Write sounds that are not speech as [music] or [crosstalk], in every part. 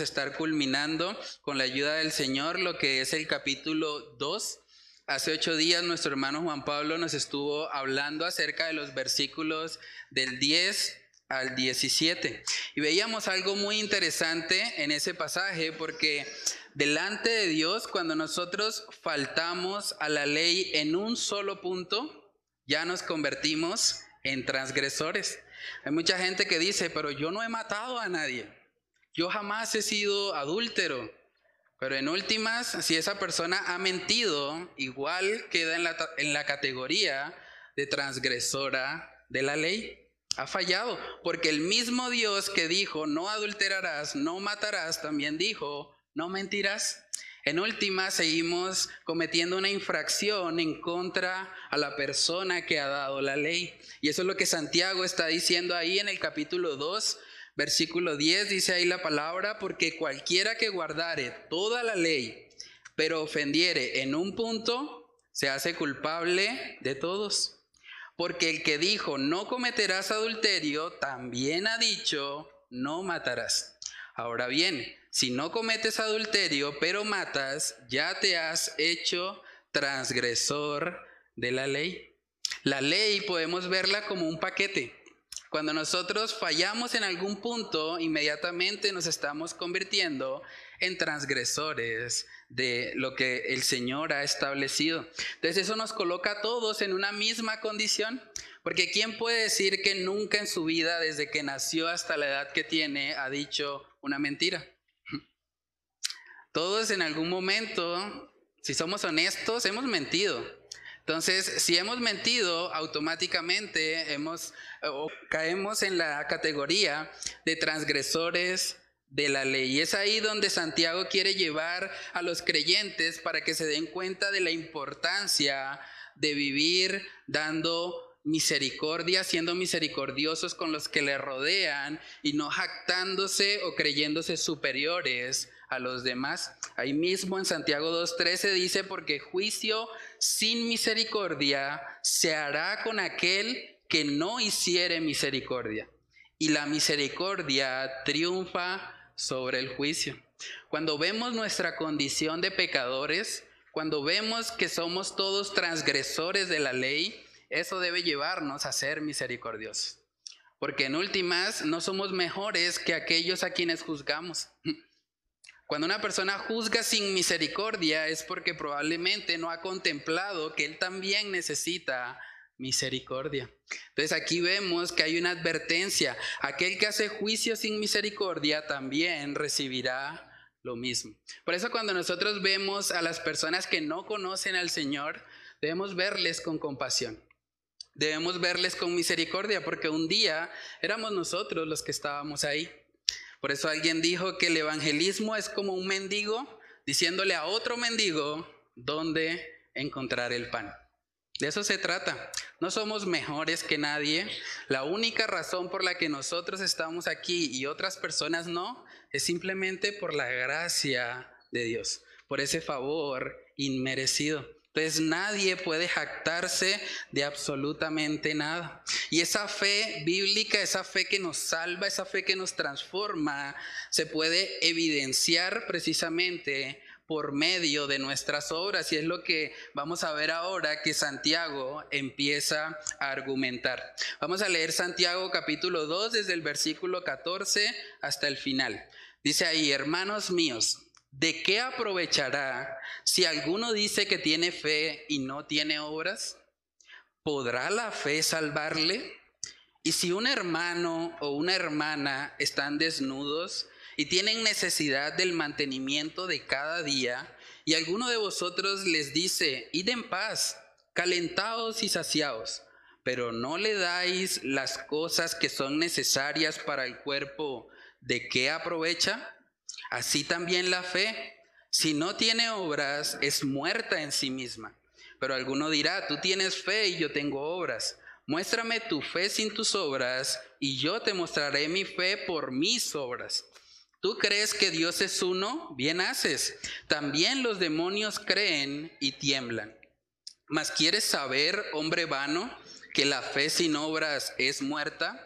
estar culminando con la ayuda del Señor lo que es el capítulo 2. Hace ocho días nuestro hermano Juan Pablo nos estuvo hablando acerca de los versículos del 10 al 17. Y veíamos algo muy interesante en ese pasaje porque delante de Dios, cuando nosotros faltamos a la ley en un solo punto, ya nos convertimos en transgresores. Hay mucha gente que dice, pero yo no he matado a nadie. Yo jamás he sido adúltero. Pero en últimas, si esa persona ha mentido, igual queda en la, en la categoría de transgresora de la ley. Ha fallado, porque el mismo Dios que dijo, no adulterarás, no matarás, también dijo, no mentirás. En última, seguimos cometiendo una infracción en contra a la persona que ha dado la ley. Y eso es lo que Santiago está diciendo ahí en el capítulo 2, Versículo 10 dice ahí la palabra, porque cualquiera que guardare toda la ley, pero ofendiere en un punto, se hace culpable de todos. Porque el que dijo, no cometerás adulterio, también ha dicho, no matarás. Ahora bien, si no cometes adulterio, pero matas, ya te has hecho transgresor de la ley. La ley podemos verla como un paquete. Cuando nosotros fallamos en algún punto, inmediatamente nos estamos convirtiendo en transgresores de lo que el Señor ha establecido. Entonces eso nos coloca a todos en una misma condición, porque ¿quién puede decir que nunca en su vida, desde que nació hasta la edad que tiene, ha dicho una mentira? Todos en algún momento, si somos honestos, hemos mentido. Entonces, si hemos mentido, automáticamente hemos, caemos en la categoría de transgresores de la ley. Y es ahí donde Santiago quiere llevar a los creyentes para que se den cuenta de la importancia de vivir dando misericordia, siendo misericordiosos con los que le rodean y no jactándose o creyéndose superiores a los demás. Ahí mismo en Santiago 2.13 dice, porque juicio sin misericordia se hará con aquel que no hiciere misericordia. Y la misericordia triunfa sobre el juicio. Cuando vemos nuestra condición de pecadores, cuando vemos que somos todos transgresores de la ley, eso debe llevarnos a ser misericordiosos. Porque en últimas no somos mejores que aquellos a quienes juzgamos. Cuando una persona juzga sin misericordia es porque probablemente no ha contemplado que él también necesita misericordia. Entonces aquí vemos que hay una advertencia. Aquel que hace juicio sin misericordia también recibirá lo mismo. Por eso cuando nosotros vemos a las personas que no conocen al Señor, debemos verles con compasión. Debemos verles con misericordia porque un día éramos nosotros los que estábamos ahí. Por eso alguien dijo que el evangelismo es como un mendigo diciéndole a otro mendigo dónde encontrar el pan. De eso se trata. No somos mejores que nadie. La única razón por la que nosotros estamos aquí y otras personas no es simplemente por la gracia de Dios, por ese favor inmerecido. Entonces nadie puede jactarse de absolutamente nada. Y esa fe bíblica, esa fe que nos salva, esa fe que nos transforma, se puede evidenciar precisamente por medio de nuestras obras. Y es lo que vamos a ver ahora que Santiago empieza a argumentar. Vamos a leer Santiago capítulo 2 desde el versículo 14 hasta el final. Dice ahí, hermanos míos, ¿De qué aprovechará si alguno dice que tiene fe y no tiene obras? ¿Podrá la fe salvarle? Y si un hermano o una hermana están desnudos y tienen necesidad del mantenimiento de cada día, y alguno de vosotros les dice, id en paz, calentados y saciados, pero no le dais las cosas que son necesarias para el cuerpo, ¿de qué aprovecha? Así también la fe, si no tiene obras, es muerta en sí misma. Pero alguno dirá, tú tienes fe y yo tengo obras. Muéstrame tu fe sin tus obras y yo te mostraré mi fe por mis obras. ¿Tú crees que Dios es uno? Bien haces. También los demonios creen y tiemblan. Mas ¿quieres saber, hombre vano, que la fe sin obras es muerta?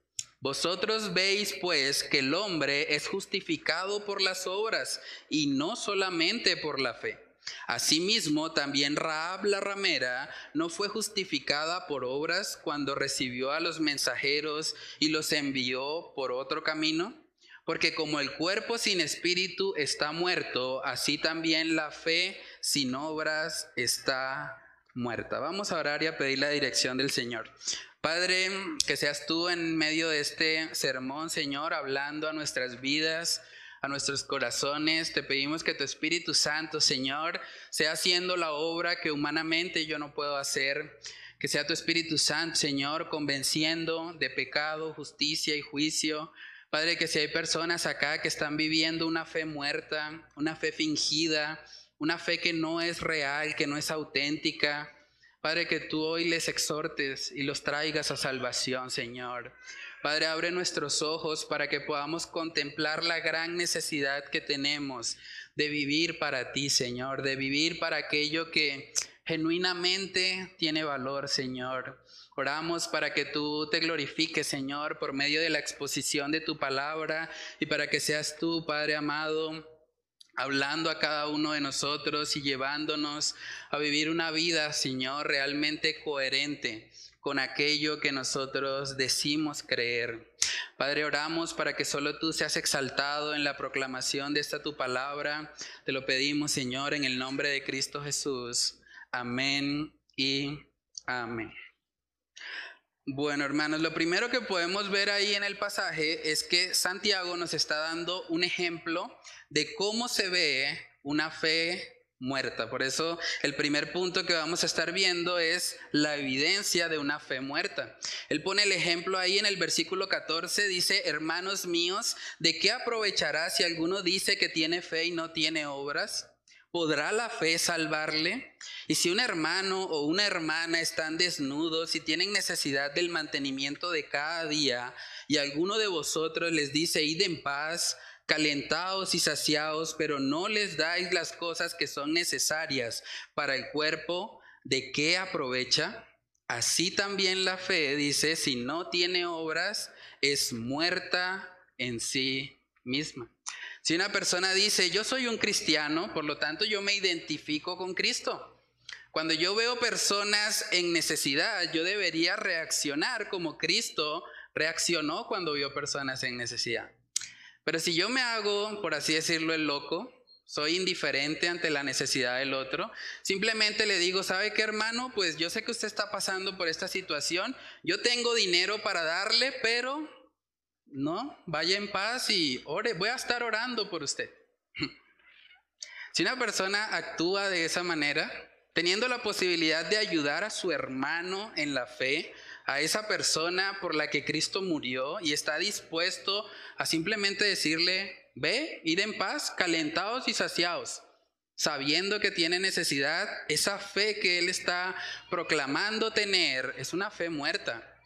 Vosotros veis pues que el hombre es justificado por las obras y no solamente por la fe. Asimismo, también Raab la ramera no fue justificada por obras cuando recibió a los mensajeros y los envió por otro camino. Porque como el cuerpo sin espíritu está muerto, así también la fe sin obras está muerta. Vamos a orar y a pedir la dirección del Señor. Padre, que seas tú en medio de este sermón, Señor, hablando a nuestras vidas, a nuestros corazones. Te pedimos que tu Espíritu Santo, Señor, sea haciendo la obra que humanamente yo no puedo hacer. Que sea tu Espíritu Santo, Señor, convenciendo de pecado, justicia y juicio. Padre, que si hay personas acá que están viviendo una fe muerta, una fe fingida, una fe que no es real, que no es auténtica, Padre, que tú hoy les exhortes y los traigas a salvación, Señor. Padre, abre nuestros ojos para que podamos contemplar la gran necesidad que tenemos de vivir para ti, Señor, de vivir para aquello que genuinamente tiene valor, Señor. Oramos para que tú te glorifiques, Señor, por medio de la exposición de tu palabra y para que seas tú, Padre amado, hablando a cada uno de nosotros y llevándonos a vivir una vida, Señor, realmente coherente con aquello que nosotros decimos creer. Padre, oramos para que solo tú seas exaltado en la proclamación de esta tu palabra. Te lo pedimos, Señor, en el nombre de Cristo Jesús. Amén y amén. Bueno, hermanos, lo primero que podemos ver ahí en el pasaje es que Santiago nos está dando un ejemplo de cómo se ve una fe muerta. Por eso el primer punto que vamos a estar viendo es la evidencia de una fe muerta. Él pone el ejemplo ahí en el versículo 14, dice, hermanos míos, ¿de qué aprovechará si alguno dice que tiene fe y no tiene obras? ¿Podrá la fe salvarle? Y si un hermano o una hermana están desnudos y tienen necesidad del mantenimiento de cada día, y alguno de vosotros les dice, id en paz, calentados y saciados, pero no les dais las cosas que son necesarias para el cuerpo, ¿de qué aprovecha? Así también la fe, dice, si no tiene obras, es muerta en sí misma. Si una persona dice, yo soy un cristiano, por lo tanto yo me identifico con Cristo. Cuando yo veo personas en necesidad, yo debería reaccionar como Cristo reaccionó cuando vio personas en necesidad. Pero si yo me hago, por así decirlo, el loco, soy indiferente ante la necesidad del otro, simplemente le digo, ¿sabe qué hermano? Pues yo sé que usted está pasando por esta situación, yo tengo dinero para darle, pero no, vaya en paz y ore, voy a estar orando por usted. [laughs] Si una persona actúa de esa manera, teniendo la posibilidad de ayudar a su hermano en la fe, a esa persona por la que Cristo murió y está dispuesto a simplemente decirle, ve, id en paz, calentados y saciados, sabiendo que tiene necesidad, esa fe que Él está proclamando tener es una fe muerta,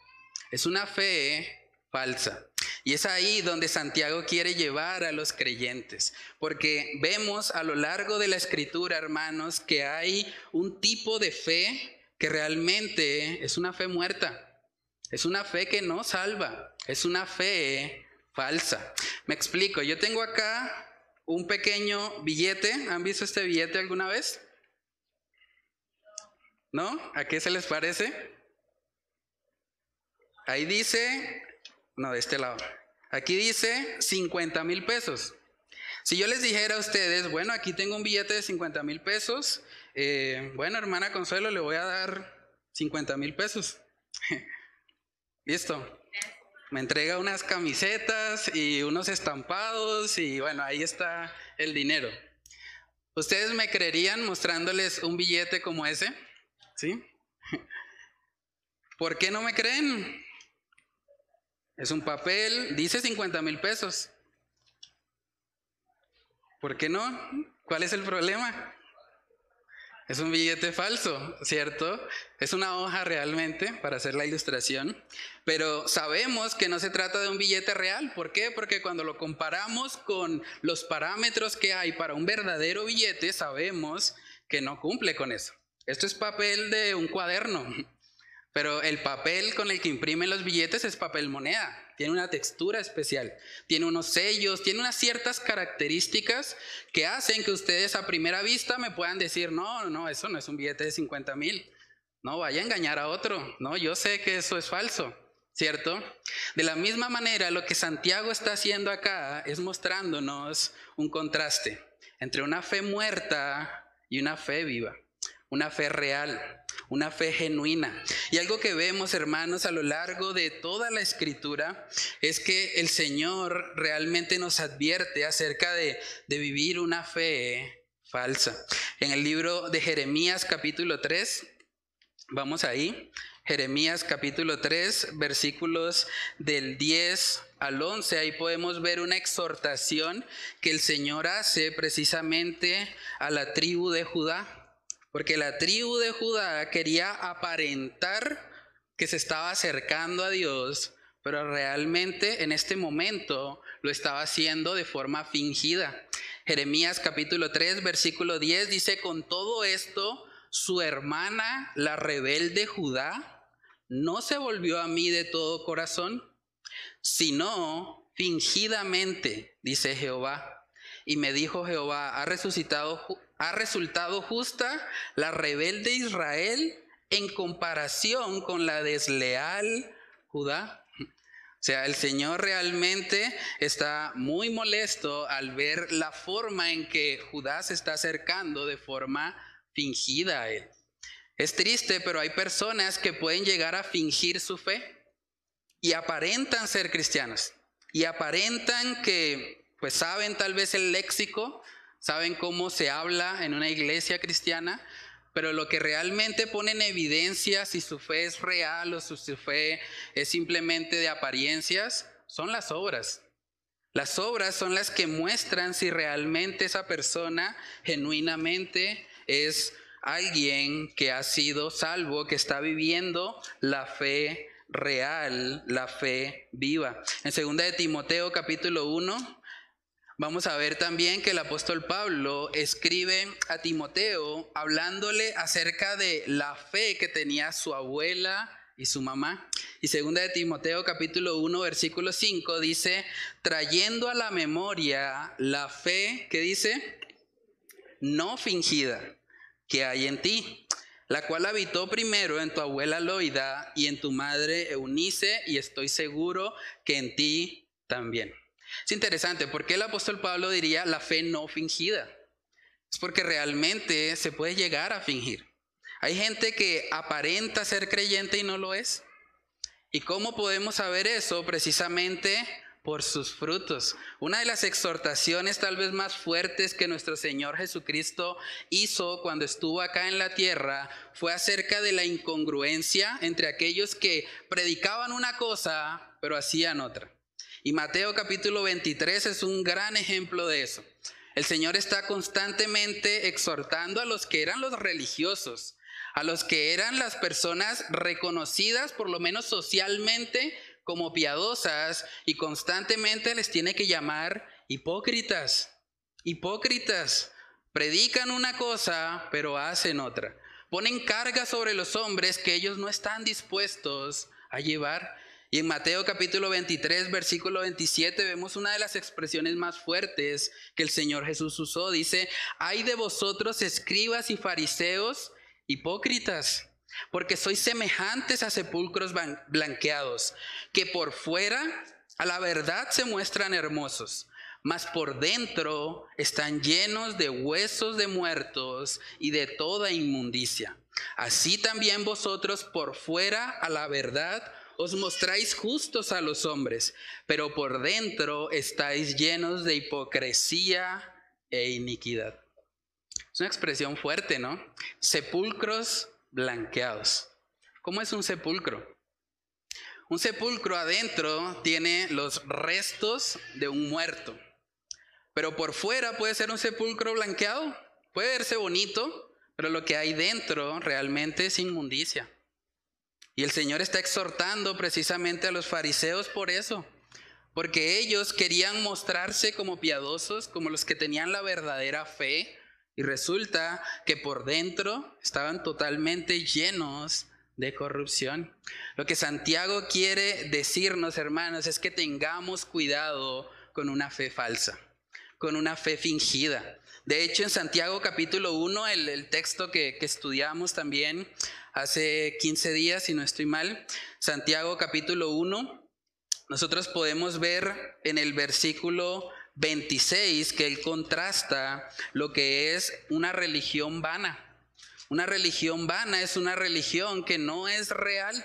es una fe falsa. Y es ahí donde Santiago quiere llevar a los creyentes, porque vemos a lo largo de la escritura, hermanos, que hay un tipo de fe que realmente es una fe muerta. Es una fe que no salva, es una fe falsa. Me explico, yo tengo acá un pequeño billete, ¿han visto este billete alguna vez? ¿No? ¿A qué se les parece? Ahí dice, no, de este lado. Aquí dice 50 mil pesos. Si yo les dijera a ustedes, bueno, aquí tengo un billete de 50 mil pesos, eh, bueno, hermana Consuelo, le voy a dar 50 mil pesos. [laughs] Listo. Me entrega unas camisetas y unos estampados y bueno, ahí está el dinero. ¿Ustedes me creerían mostrándoles un billete como ese? ¿Sí? [laughs] ¿Por qué no me creen? Es un papel, dice 50 mil pesos. ¿Por qué no? ¿Cuál es el problema? Es un billete falso, ¿cierto? Es una hoja realmente para hacer la ilustración, pero sabemos que no se trata de un billete real. ¿Por qué? Porque cuando lo comparamos con los parámetros que hay para un verdadero billete, sabemos que no cumple con eso. Esto es papel de un cuaderno, pero el papel con el que imprimen los billetes es papel moneda tiene una textura especial, tiene unos sellos, tiene unas ciertas características que hacen que ustedes a primera vista me puedan decir, no, no, eso no es un billete de 50 mil, no, vaya a engañar a otro, no, yo sé que eso es falso. ¿Cierto? De la misma manera, lo que Santiago está haciendo acá es mostrándonos un contraste entre una fe muerta y una fe viva, una fe real una fe genuina. Y algo que vemos, hermanos, a lo largo de toda la escritura es que el Señor realmente nos advierte acerca de, vivir una fe falsa. En el libro de Jeremías capítulo 3, vamos ahí, Jeremías capítulo 3, versículos del 10 al 11, ahí podemos ver una exhortación que el Señor hace precisamente a la tribu de Judá. Porque la tribu de Judá quería aparentar que se estaba acercando a Dios, pero realmente en este momento lo estaba haciendo de forma fingida. Jeremías capítulo 3, versículo 10 dice, con todo esto, su hermana, la rebelde Judá, no se volvió a mí de todo corazón, sino fingidamente, dice Jehová. Y me dijo Jehová, ha resucitado ha resultado justa la rebelde Israel en comparación con la desleal Judá. O sea, el Señor realmente está muy molesto al ver la forma en que Judá se está acercando de forma fingida a Él. Es triste, pero hay personas que pueden llegar a fingir su fe y aparentan ser cristianos y aparentan que pues saben tal vez el léxico, saben cómo se habla en una iglesia cristiana, pero lo que realmente pone en evidencia si su fe es real o si su fe es simplemente de apariencias son las obras. Las obras son las que muestran si realmente esa persona genuinamente es alguien que ha sido salvo, que está viviendo la fe real, la fe viva. En 2 de Timoteo capítulo 1, Vamos a ver también que el apóstol Pablo escribe a Timoteo hablándole acerca de la fe que tenía su abuela y su mamá. Y segunda de Timoteo capítulo 1 versículo 5 dice, trayendo a la memoria la fe que dice, no fingida, que hay en ti, la cual habitó primero en tu abuela Loida y en tu madre Eunice, y estoy seguro que en ti también. Es interesante, ¿por qué el apóstol Pablo diría la fe no fingida? Es porque realmente se puede llegar a fingir. Hay gente que aparenta ser creyente y no lo es. ¿Y cómo podemos saber eso? Precisamente por sus frutos. Una de las exhortaciones tal vez más fuertes que nuestro Señor Jesucristo hizo cuando estuvo acá en la tierra fue acerca de la incongruencia entre aquellos que predicaban una cosa pero hacían otra. Y Mateo capítulo 23 es un gran ejemplo de eso. El Señor está constantemente exhortando a los que eran los religiosos, a los que eran las personas reconocidas por lo menos socialmente como piadosas y constantemente les tiene que llamar hipócritas. Hipócritas. Predican una cosa pero hacen otra. Ponen carga sobre los hombres que ellos no están dispuestos a llevar. Y en Mateo capítulo 23, versículo 27, vemos una de las expresiones más fuertes que el Señor Jesús usó. Dice, hay de vosotros escribas y fariseos hipócritas, porque sois semejantes a sepulcros blanqueados, que por fuera a la verdad se muestran hermosos, mas por dentro están llenos de huesos de muertos y de toda inmundicia. Así también vosotros por fuera a la verdad os mostráis justos a los hombres, pero por dentro estáis llenos de hipocresía e iniquidad. Es una expresión fuerte, ¿no? Sepulcros blanqueados. ¿Cómo es un sepulcro? Un sepulcro adentro tiene los restos de un muerto. pero por fuera puede ser un sepulcro blanqueado, puede verse bonito, pero lo que hay dentro realmente es inmundicia. Y el Señor está exhortando precisamente a los fariseos por eso, porque ellos querían mostrarse como piadosos, como los que tenían la verdadera fe, y resulta que por dentro estaban totalmente llenos de corrupción. Lo que Santiago quiere decirnos, hermanos, es que tengamos cuidado con una fe falsa, con una fe fingida. De hecho, en Santiago capítulo 1, el, texto que, que estudiamos también hace 15 días, si no estoy mal, Santiago capítulo 1, nosotros podemos ver en el versículo 26 que él contrasta lo que es una religión vana. Una religión vana es una religión que no es real,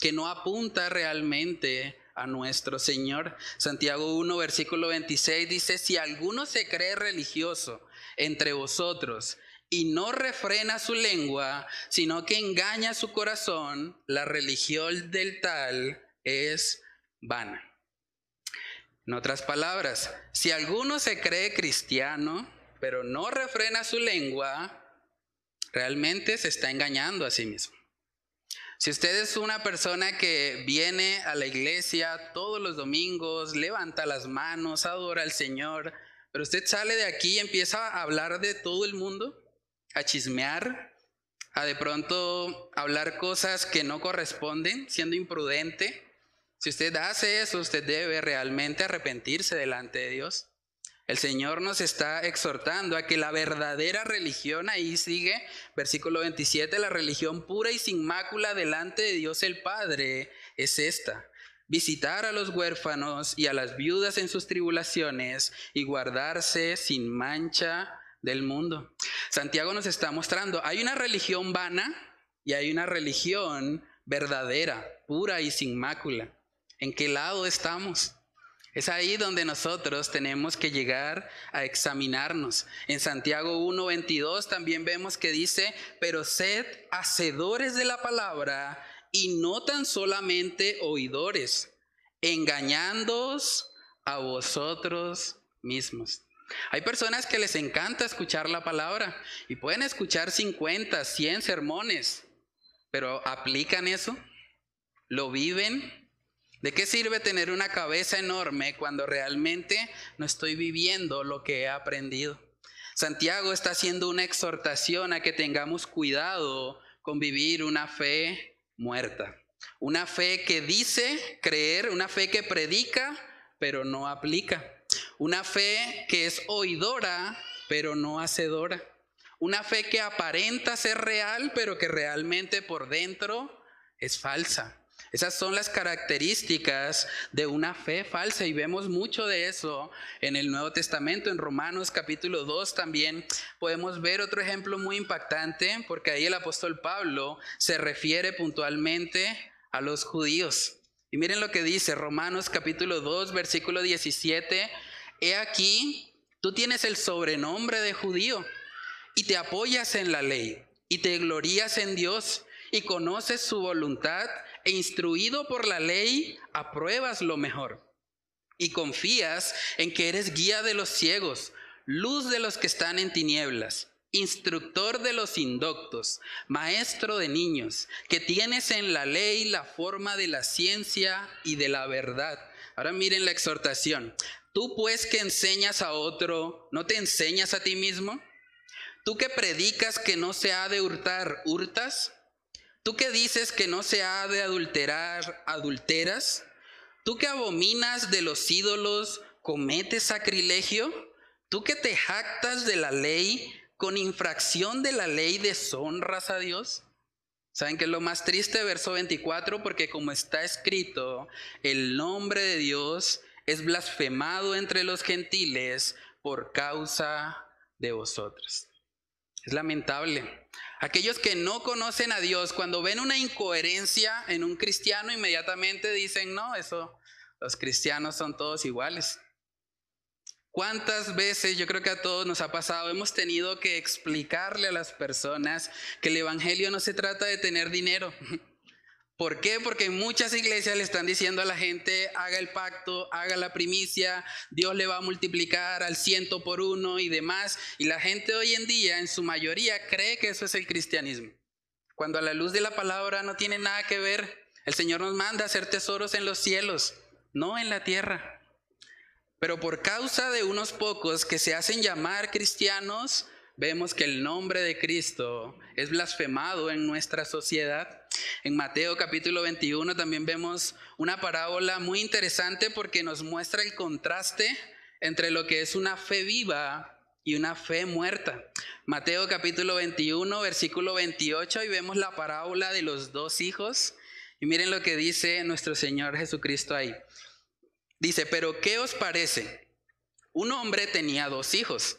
que no apunta realmente a nuestro Señor. Santiago 1, versículo 26 dice, si alguno se cree religioso entre vosotros y no refrena su lengua, sino que engaña su corazón, la religión del tal es vana. En otras palabras, si alguno se cree cristiano, pero no refrena su lengua, realmente se está engañando a sí mismo. Si usted es una persona que viene a la iglesia todos los domingos, levanta las manos, adora al Señor, pero usted sale de aquí y empieza a hablar de todo el mundo, a chismear, a de pronto hablar cosas que no corresponden, siendo imprudente, si usted hace eso, usted debe realmente arrepentirse delante de Dios. El Señor nos está exhortando a que la verdadera religión, ahí sigue, versículo 27, la religión pura y sin mácula delante de Dios el Padre es esta. Visitar a los huérfanos y a las viudas en sus tribulaciones y guardarse sin mancha del mundo. Santiago nos está mostrando, hay una religión vana y hay una religión verdadera, pura y sin mácula. ¿En qué lado estamos? Es ahí donde nosotros tenemos que llegar a examinarnos. En Santiago 1.22 también vemos que dice, pero sed hacedores de la palabra y no tan solamente oidores, engañándoos a vosotros mismos. Hay personas que les encanta escuchar la palabra y pueden escuchar 50, 100 sermones, pero ¿aplican eso? ¿Lo viven? ¿De qué sirve tener una cabeza enorme cuando realmente no estoy viviendo lo que he aprendido? Santiago está haciendo una exhortación a que tengamos cuidado con vivir una fe muerta. Una fe que dice creer, una fe que predica, pero no aplica. Una fe que es oidora, pero no hacedora. Una fe que aparenta ser real, pero que realmente por dentro es falsa. Esas son las características de una fe falsa y vemos mucho de eso en el Nuevo Testamento, en Romanos capítulo 2 también podemos ver otro ejemplo muy impactante porque ahí el apóstol Pablo se refiere puntualmente a los judíos. Y miren lo que dice Romanos capítulo 2 versículo 17, he aquí, tú tienes el sobrenombre de judío y te apoyas en la ley y te glorías en Dios y conoces su voluntad e instruido por la ley, apruebas lo mejor. Y confías en que eres guía de los ciegos, luz de los que están en tinieblas, instructor de los indoctos, maestro de niños, que tienes en la ley la forma de la ciencia y de la verdad. Ahora miren la exhortación. Tú pues que enseñas a otro, ¿no te enseñas a ti mismo? Tú que predicas que no se ha de hurtar, ¿hurtas? Tú que dices que no se ha de adulterar, adulteras. Tú que abominas de los ídolos, cometes sacrilegio. Tú que te jactas de la ley, con infracción de la ley deshonras a Dios. ¿Saben qué es lo más triste? Verso 24, porque como está escrito, el nombre de Dios es blasfemado entre los gentiles por causa de vosotros. Es lamentable. Aquellos que no conocen a Dios, cuando ven una incoherencia en un cristiano, inmediatamente dicen, no, eso, los cristianos son todos iguales. ¿Cuántas veces, yo creo que a todos nos ha pasado, hemos tenido que explicarle a las personas que el Evangelio no se trata de tener dinero? [laughs] ¿Por qué? Porque muchas iglesias le están diciendo a la gente, haga el pacto, haga la primicia, Dios le va a multiplicar al ciento por uno y demás. Y la gente hoy en día, en su mayoría, cree que eso es el cristianismo. Cuando a la luz de la palabra no tiene nada que ver. El Señor nos manda a hacer tesoros en los cielos, no en la tierra. Pero por causa de unos pocos que se hacen llamar cristianos, vemos que el nombre de Cristo es blasfemado en nuestra sociedad. En Mateo capítulo 21 también vemos una parábola muy interesante porque nos muestra el contraste entre lo que es una fe viva y una fe muerta. Mateo capítulo 21, versículo 28, y vemos la parábola de los dos hijos. Y miren lo que dice nuestro Señor Jesucristo ahí. Dice, pero ¿qué os parece? Un hombre tenía dos hijos.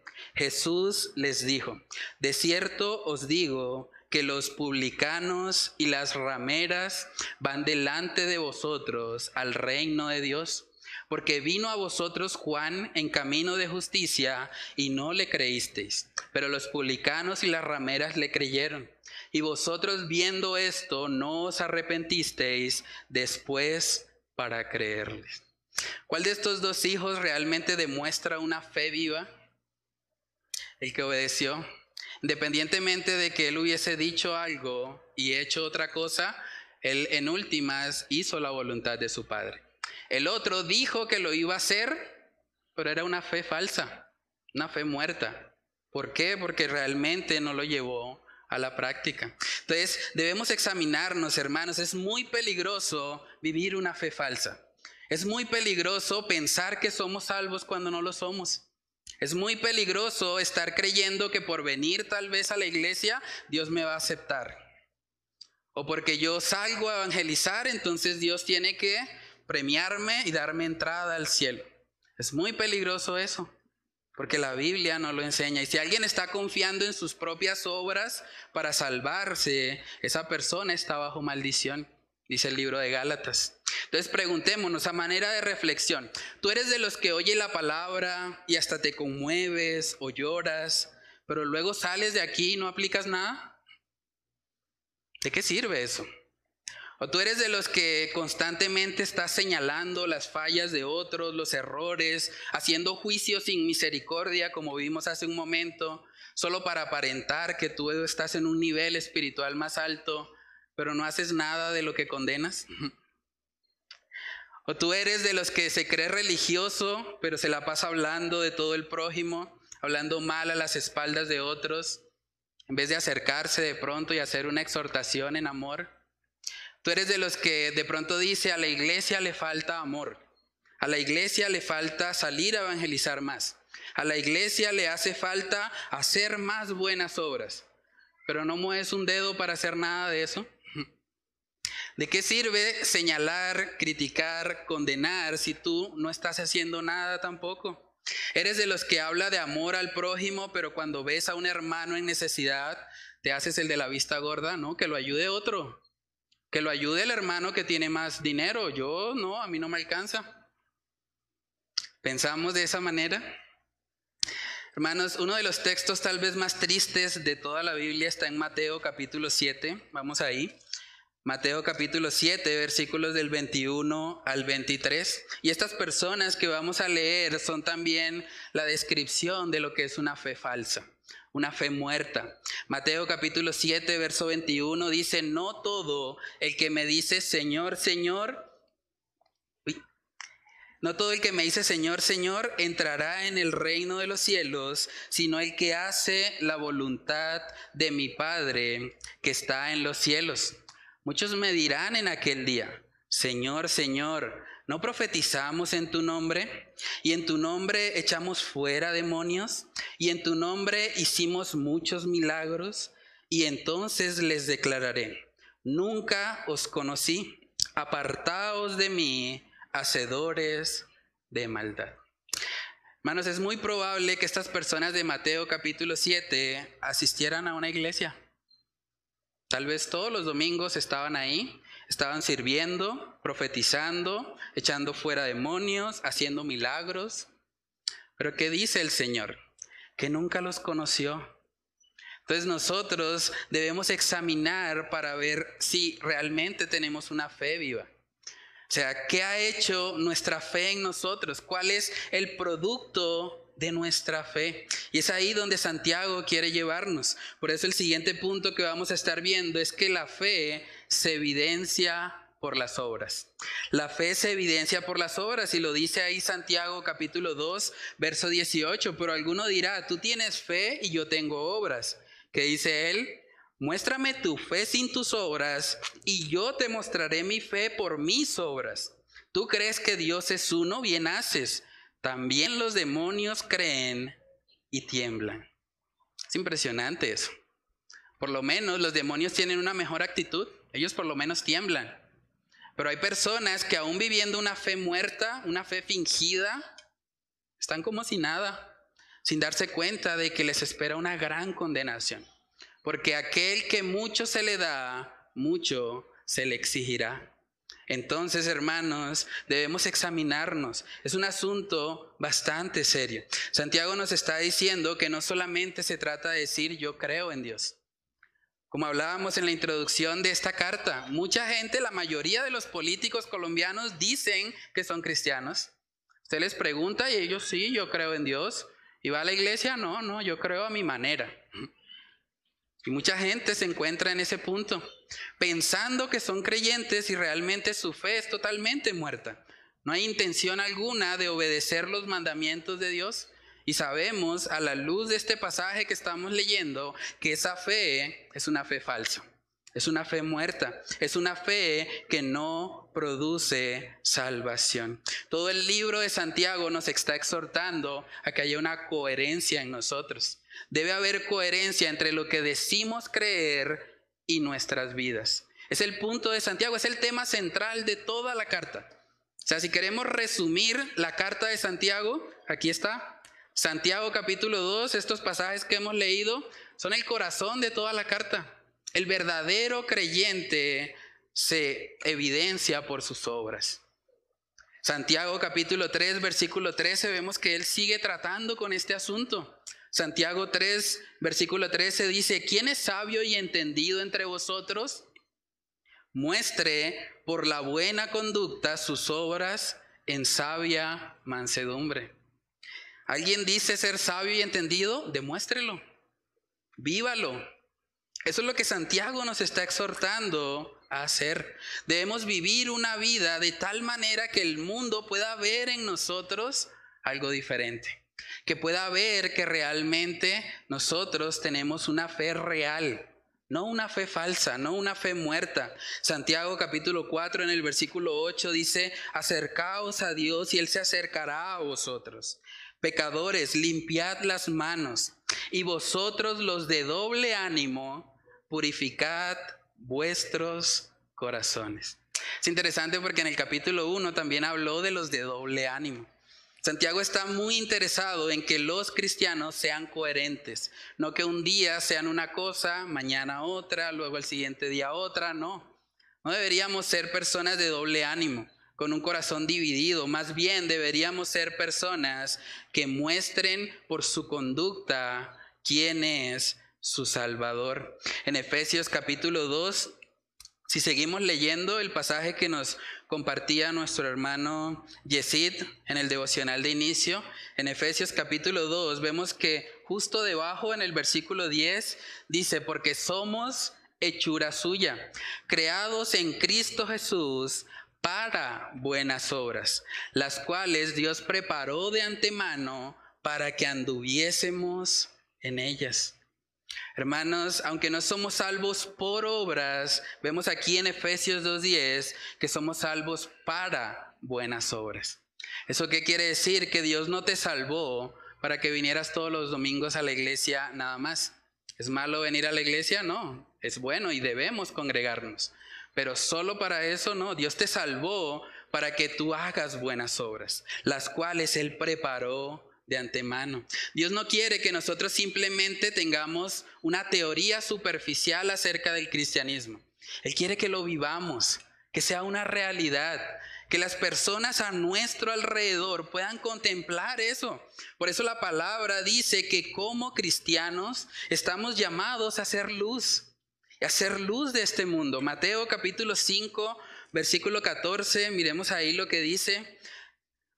Jesús les dijo, de cierto os digo que los publicanos y las rameras van delante de vosotros al reino de Dios, porque vino a vosotros Juan en camino de justicia y no le creísteis, pero los publicanos y las rameras le creyeron. Y vosotros viendo esto no os arrepentisteis después para creerles. ¿Cuál de estos dos hijos realmente demuestra una fe viva? El que obedeció. Independientemente de que él hubiese dicho algo y hecho otra cosa, él en últimas hizo la voluntad de su padre. El otro dijo que lo iba a hacer, pero era una fe falsa, una fe muerta. ¿Por qué? Porque realmente no lo llevó a la práctica. Entonces, debemos examinarnos, hermanos. Es muy peligroso vivir una fe falsa. Es muy peligroso pensar que somos salvos cuando no lo somos. Es muy peligroso estar creyendo que por venir tal vez a la iglesia Dios me va a aceptar. O porque yo salgo a evangelizar, entonces Dios tiene que premiarme y darme entrada al cielo. Es muy peligroso eso, porque la Biblia no lo enseña. Y si alguien está confiando en sus propias obras para salvarse, esa persona está bajo maldición dice el libro de Gálatas. Entonces preguntémonos a manera de reflexión, ¿tú eres de los que oye la palabra y hasta te conmueves o lloras, pero luego sales de aquí y no aplicas nada? ¿De qué sirve eso? ¿O tú eres de los que constantemente estás señalando las fallas de otros, los errores, haciendo juicios sin misericordia, como vimos hace un momento, solo para aparentar que tú estás en un nivel espiritual más alto pero no haces nada de lo que condenas. O tú eres de los que se cree religioso, pero se la pasa hablando de todo el prójimo, hablando mal a las espaldas de otros, en vez de acercarse de pronto y hacer una exhortación en amor. Tú eres de los que de pronto dice a la iglesia le falta amor, a la iglesia le falta salir a evangelizar más, a la iglesia le hace falta hacer más buenas obras, pero no mueves un dedo para hacer nada de eso. ¿De qué sirve señalar, criticar, condenar si tú no estás haciendo nada tampoco? Eres de los que habla de amor al prójimo, pero cuando ves a un hermano en necesidad, te haces el de la vista gorda, ¿no? Que lo ayude otro. Que lo ayude el hermano que tiene más dinero. Yo no, a mí no me alcanza. ¿Pensamos de esa manera? Hermanos, uno de los textos tal vez más tristes de toda la Biblia está en Mateo capítulo 7. Vamos ahí. Mateo capítulo 7, versículos del 21 al 23. Y estas personas que vamos a leer son también la descripción de lo que es una fe falsa, una fe muerta. Mateo capítulo 7, verso 21 dice, no todo el que me dice Señor, Señor, no todo el que me dice Señor, Señor entrará en el reino de los cielos, sino el que hace la voluntad de mi Padre que está en los cielos. Muchos me dirán en aquel día, Señor, Señor, ¿no profetizamos en tu nombre? Y en tu nombre echamos fuera demonios, y en tu nombre hicimos muchos milagros, y entonces les declararé, nunca os conocí, apartaos de mí, hacedores de maldad. Hermanos, es muy probable que estas personas de Mateo capítulo 7 asistieran a una iglesia. Tal vez todos los domingos estaban ahí, estaban sirviendo, profetizando, echando fuera demonios, haciendo milagros. Pero ¿qué dice el Señor? Que nunca los conoció. Entonces nosotros debemos examinar para ver si realmente tenemos una fe viva. O sea, ¿qué ha hecho nuestra fe en nosotros? ¿Cuál es el producto de nuestra fe? Y es ahí donde Santiago quiere llevarnos. Por eso el siguiente punto que vamos a estar viendo es que la fe se evidencia por las obras. La fe se evidencia por las obras y lo dice ahí Santiago capítulo 2, verso 18, pero alguno dirá, tú tienes fe y yo tengo obras. ¿Qué dice él? Muéstrame tu fe sin tus obras y yo te mostraré mi fe por mis obras. Tú crees que Dios es uno, bien haces. También los demonios creen y tiemblan. Es impresionante eso. Por lo menos los demonios tienen una mejor actitud. Ellos por lo menos tiemblan. Pero hay personas que aún viviendo una fe muerta, una fe fingida, están como si nada, sin darse cuenta de que les espera una gran condenación. Porque aquel que mucho se le da, mucho se le exigirá. Entonces, hermanos, debemos examinarnos. Es un asunto bastante serio. Santiago nos está diciendo que no solamente se trata de decir yo creo en Dios. Como hablábamos en la introducción de esta carta, mucha gente, la mayoría de los políticos colombianos dicen que son cristianos. Usted les pregunta y ellos sí, yo creo en Dios. ¿Y va a la iglesia? No, no, yo creo a mi manera. Y mucha gente se encuentra en ese punto, pensando que son creyentes y realmente su fe es totalmente muerta. No hay intención alguna de obedecer los mandamientos de Dios. Y sabemos a la luz de este pasaje que estamos leyendo que esa fe es una fe falsa. Es una fe muerta, es una fe que no produce salvación. Todo el libro de Santiago nos está exhortando a que haya una coherencia en nosotros. Debe haber coherencia entre lo que decimos creer y nuestras vidas. Es el punto de Santiago, es el tema central de toda la carta. O sea, si queremos resumir la carta de Santiago, aquí está. Santiago capítulo 2, estos pasajes que hemos leído son el corazón de toda la carta. El verdadero creyente se evidencia por sus obras. Santiago capítulo 3, versículo 13, vemos que él sigue tratando con este asunto. Santiago 3, versículo 13 dice, ¿quién es sabio y entendido entre vosotros? Muestre por la buena conducta sus obras en sabia mansedumbre. ¿Alguien dice ser sabio y entendido? Demuéstrelo. Vívalo. Eso es lo que Santiago nos está exhortando a hacer. Debemos vivir una vida de tal manera que el mundo pueda ver en nosotros algo diferente. Que pueda ver que realmente nosotros tenemos una fe real, no una fe falsa, no una fe muerta. Santiago capítulo 4 en el versículo 8 dice, acercaos a Dios y Él se acercará a vosotros. Pecadores, limpiad las manos y vosotros los de doble ánimo, purificad vuestros corazones. Es interesante porque en el capítulo 1 también habló de los de doble ánimo. Santiago está muy interesado en que los cristianos sean coherentes, no que un día sean una cosa, mañana otra, luego el siguiente día otra, no. No deberíamos ser personas de doble ánimo, con un corazón dividido, más bien deberíamos ser personas que muestren por su conducta quién es su Salvador. En Efesios capítulo 2, si seguimos leyendo el pasaje que nos compartía nuestro hermano Yesid en el devocional de inicio, en Efesios capítulo 2 vemos que justo debajo en el versículo 10 dice, porque somos hechura suya, creados en Cristo Jesús para buenas obras, las cuales Dios preparó de antemano para que anduviésemos en ellas. Hermanos, aunque no somos salvos por obras, vemos aquí en Efesios 2.10 que somos salvos para buenas obras. ¿Eso qué quiere decir? Que Dios no te salvó para que vinieras todos los domingos a la iglesia nada más. ¿Es malo venir a la iglesia? No, es bueno y debemos congregarnos. Pero solo para eso no, Dios te salvó para que tú hagas buenas obras, las cuales Él preparó de antemano. Dios no quiere que nosotros simplemente tengamos una teoría superficial acerca del cristianismo. Él quiere que lo vivamos, que sea una realidad, que las personas a nuestro alrededor puedan contemplar eso. Por eso la palabra dice que como cristianos estamos llamados a hacer luz, a hacer luz de este mundo. Mateo capítulo 5, versículo 14, miremos ahí lo que dice.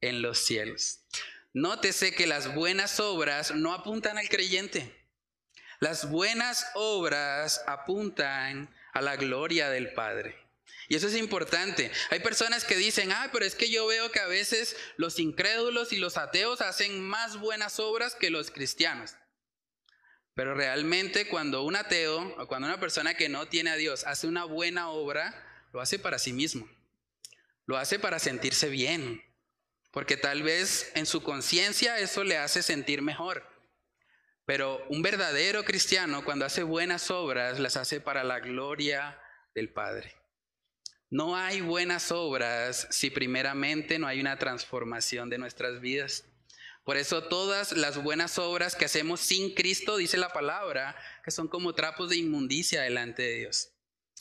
en los cielos. Nótese que las buenas obras no apuntan al creyente. Las buenas obras apuntan a la gloria del Padre. Y eso es importante. Hay personas que dicen, ah, pero es que yo veo que a veces los incrédulos y los ateos hacen más buenas obras que los cristianos. Pero realmente cuando un ateo o cuando una persona que no tiene a Dios hace una buena obra, lo hace para sí mismo. Lo hace para sentirse bien. Porque tal vez en su conciencia eso le hace sentir mejor. Pero un verdadero cristiano cuando hace buenas obras las hace para la gloria del Padre. No hay buenas obras si primeramente no hay una transformación de nuestras vidas. Por eso todas las buenas obras que hacemos sin Cristo, dice la palabra, que son como trapos de inmundicia delante de Dios.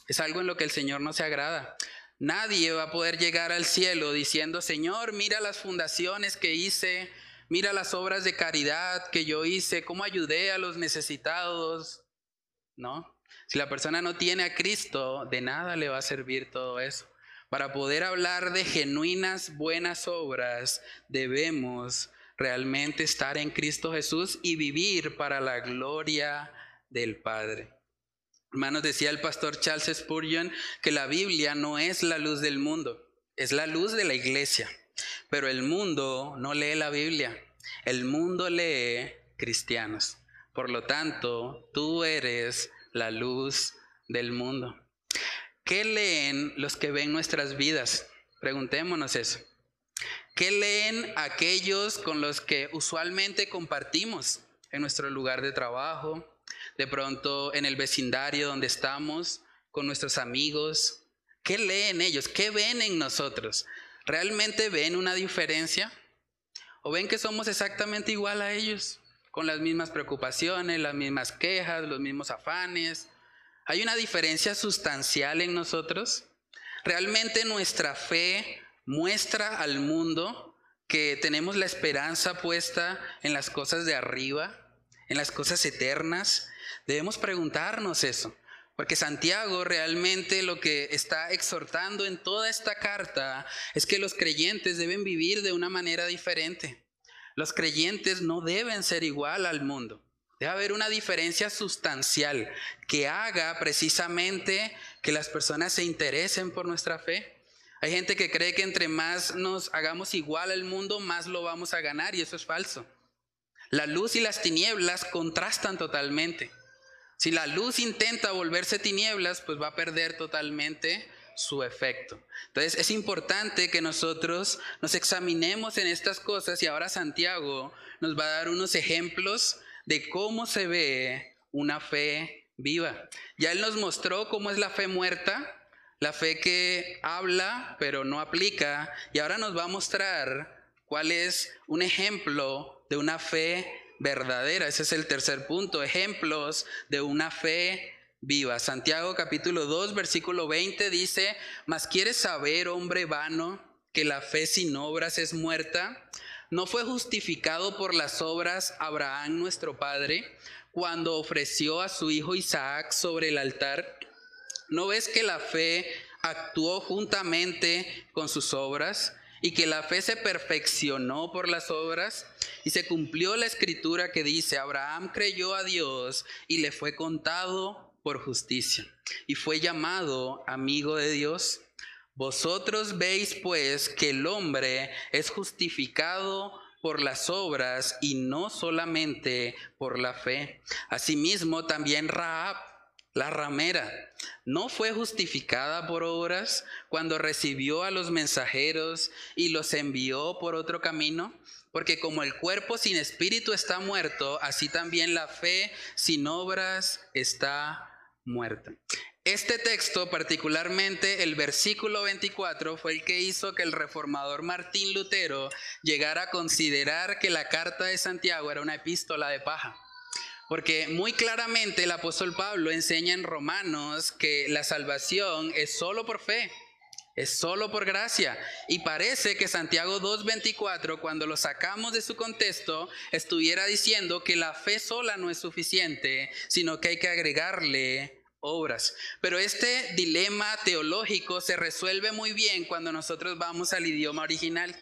Es algo en lo que el Señor no se agrada. Nadie va a poder llegar al cielo diciendo, Señor, mira las fundaciones que hice, mira las obras de caridad que yo hice, cómo ayudé a los necesitados. No, si la persona no tiene a Cristo, de nada le va a servir todo eso. Para poder hablar de genuinas buenas obras, debemos realmente estar en Cristo Jesús y vivir para la gloria del Padre. Hermanos, decía el pastor Charles Spurgeon que la Biblia no es la luz del mundo, es la luz de la iglesia. Pero el mundo no lee la Biblia, el mundo lee cristianos. Por lo tanto, tú eres la luz del mundo. ¿Qué leen los que ven nuestras vidas? Preguntémonos eso. ¿Qué leen aquellos con los que usualmente compartimos en nuestro lugar de trabajo, de pronto en el vecindario donde estamos, con nuestros amigos? ¿Qué leen ellos? ¿Qué ven en nosotros? ¿Realmente ven una diferencia? ¿O ven que somos exactamente igual a ellos? con las mismas preocupaciones, las mismas quejas, los mismos afanes. ¿Hay una diferencia sustancial en nosotros? ¿Realmente nuestra fe muestra al mundo que tenemos la esperanza puesta en las cosas de arriba, en las cosas eternas? Debemos preguntarnos eso. Porque Santiago realmente lo que está exhortando en toda esta carta es que los creyentes deben vivir de una manera diferente. Los creyentes no deben ser igual al mundo. Debe haber una diferencia sustancial que haga precisamente que las personas se interesen por nuestra fe. Hay gente que cree que entre más nos hagamos igual al mundo, más lo vamos a ganar y eso es falso. La luz y las tinieblas contrastan totalmente. Si la luz intenta volverse tinieblas, pues va a perder totalmente su efecto. Entonces es importante que nosotros nos examinemos en estas cosas y ahora Santiago nos va a dar unos ejemplos de cómo se ve una fe viva. Ya él nos mostró cómo es la fe muerta, la fe que habla pero no aplica, y ahora nos va a mostrar cuál es un ejemplo de una fe verdadera. Ese es el tercer punto, ejemplos de una fe viva. Santiago capítulo 2, versículo 20 dice, mas quieres saber, hombre vano, que la fe sin obras es muerta. ¿No fue justificado por las obras Abraham nuestro Padre cuando ofreció a su hijo Isaac sobre el altar? ¿No ves que la fe actuó juntamente con sus obras y que la fe se perfeccionó por las obras? Y se cumplió la escritura que dice, Abraham creyó a Dios y le fue contado por justicia y fue llamado amigo de Dios. Vosotros veis pues que el hombre es justificado por las obras y no solamente por la fe. Asimismo también Raab, la ramera, no fue justificada por obras cuando recibió a los mensajeros y los envió por otro camino. Porque como el cuerpo sin espíritu está muerto, así también la fe sin obras está muerta. Este texto, particularmente el versículo 24, fue el que hizo que el reformador Martín Lutero llegara a considerar que la carta de Santiago era una epístola de paja. Porque muy claramente el apóstol Pablo enseña en Romanos que la salvación es solo por fe, es solo por gracia. Y parece que Santiago 2.24, cuando lo sacamos de su contexto, estuviera diciendo que la fe sola no es suficiente, sino que hay que agregarle obras. Pero este dilema teológico se resuelve muy bien cuando nosotros vamos al idioma original.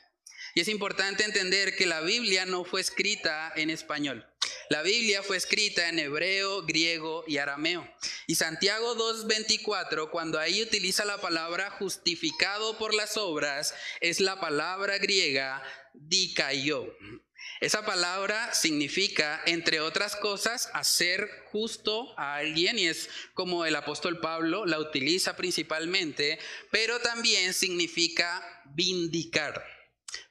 Y es importante entender que la Biblia no fue escrita en español. La Biblia fue escrita en hebreo, griego y arameo. Y Santiago 2.24, cuando ahí utiliza la palabra justificado por las obras, es la palabra griega dikaio. Esa palabra significa, entre otras cosas, hacer justo a alguien y es como el apóstol Pablo la utiliza principalmente, pero también significa vindicar.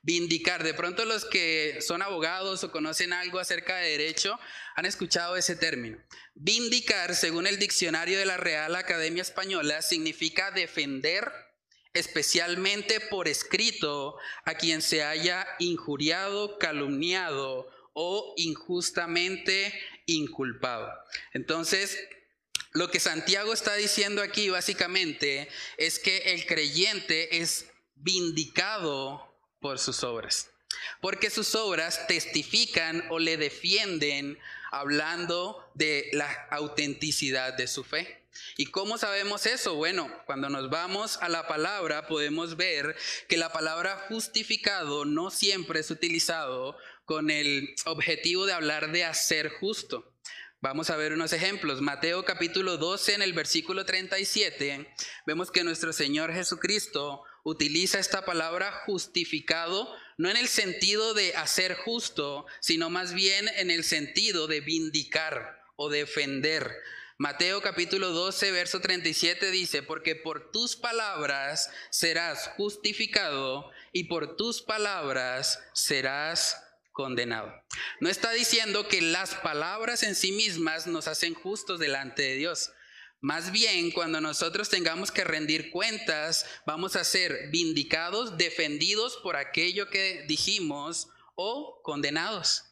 Vindicar. De pronto los que son abogados o conocen algo acerca de derecho han escuchado ese término. Vindicar, según el diccionario de la Real Academia Española, significa defender especialmente por escrito a quien se haya injuriado, calumniado o injustamente inculpado. Entonces, lo que Santiago está diciendo aquí básicamente es que el creyente es vindicado por sus obras, porque sus obras testifican o le defienden hablando de la autenticidad de su fe. ¿Y cómo sabemos eso? Bueno, cuando nos vamos a la palabra podemos ver que la palabra justificado no siempre es utilizado con el objetivo de hablar de hacer justo. Vamos a ver unos ejemplos. Mateo capítulo 12 en el versículo 37 vemos que nuestro Señor Jesucristo utiliza esta palabra justificado no en el sentido de hacer justo, sino más bien en el sentido de vindicar o defender. Mateo capítulo 12, verso 37 dice, porque por tus palabras serás justificado y por tus palabras serás condenado. No está diciendo que las palabras en sí mismas nos hacen justos delante de Dios. Más bien, cuando nosotros tengamos que rendir cuentas, vamos a ser vindicados, defendidos por aquello que dijimos o condenados.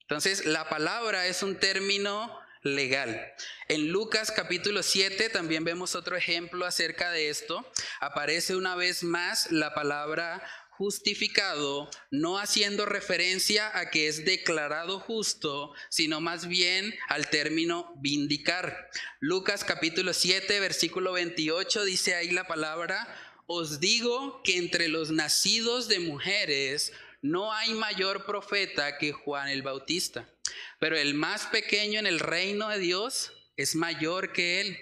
Entonces, la palabra es un término legal. En Lucas capítulo 7 también vemos otro ejemplo acerca de esto. Aparece una vez más la palabra justificado, no haciendo referencia a que es declarado justo, sino más bien al término vindicar. Lucas capítulo 7, versículo 28 dice ahí la palabra, os digo que entre los nacidos de mujeres no hay mayor profeta que Juan el Bautista pero el más pequeño en el reino de Dios es mayor que él.